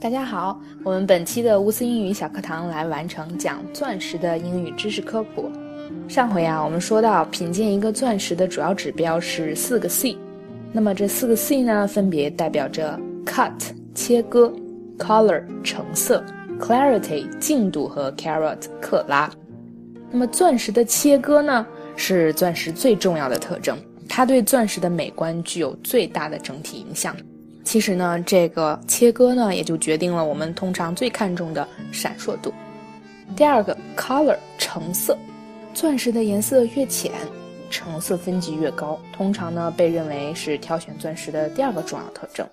大家好，我们本期的乌斯英语小课堂来完成讲钻石的英语知识科普。上回啊，我们说到品鉴一个钻石的主要指标是四个 C，那么这四个 C 呢，分别代表着 cut 切割、color 成色、clarity 净度和 carat 克拉。那么钻石的切割呢，是钻石最重要的特征，它对钻石的美观具有最大的整体影响。其实呢，这个切割呢，也就决定了我们通常最看重的闪烁度。第二个 color 成色，钻石的颜色越浅，成色分级越高，通常呢被认为是挑选钻石的第二个重要特征。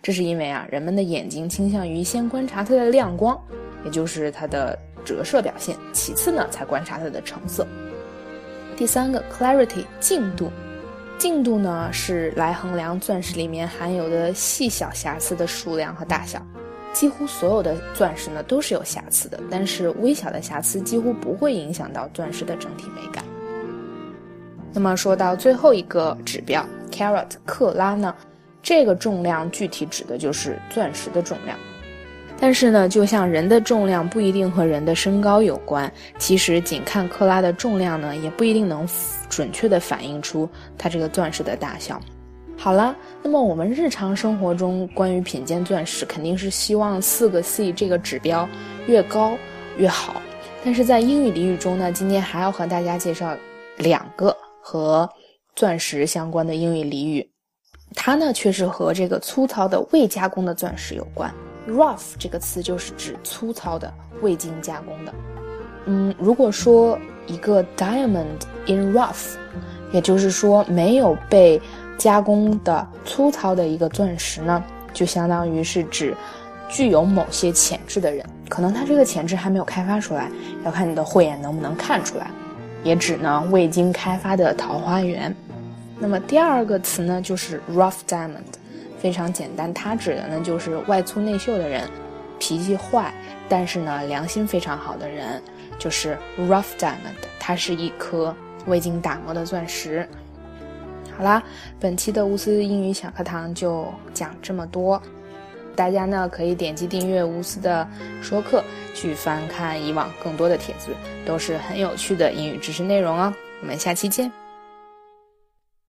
这是因为啊，人们的眼睛倾向于先观察它的亮光，也就是它的折射表现，其次呢才观察它的成色。第三个 clarity 净度。净度呢，是来衡量钻石里面含有的细小瑕疵的数量和大小。几乎所有的钻石呢都是有瑕疵的，但是微小的瑕疵几乎不会影响到钻石的整体美感。那么说到最后一个指标 carat 克拉呢，这个重量具体指的就是钻石的重量。但是呢，就像人的重量不一定和人的身高有关，其实仅看克拉的重量呢，也不一定能准确的反映出它这个钻石的大小。好了，那么我们日常生活中关于品鉴钻石，肯定是希望四个 C 这个指标越高越好。但是在英语俚语中呢，今天还要和大家介绍两个和钻石相关的英语俚语，它呢却是和这个粗糙的未加工的钻石有关。Rough 这个词就是指粗糙的、未经加工的。嗯，如果说一个 diamond in rough，也就是说没有被加工的粗糙的一个钻石呢，就相当于是指具有某些潜质的人，可能他这个潜质还没有开发出来，要看你的慧眼能不能看出来。也指呢未经开发的桃花源。那么第二个词呢，就是 rough diamond。非常简单，它指的呢就是外粗内秀的人，脾气坏，但是呢良心非常好的人，就是 rough diamond。它是一颗未经打磨的钻石。好啦，本期的乌斯英语小课堂就讲这么多，大家呢可以点击订阅乌斯的说课，去翻看以往更多的帖子，都是很有趣的英语知识内容哦。我们下期见。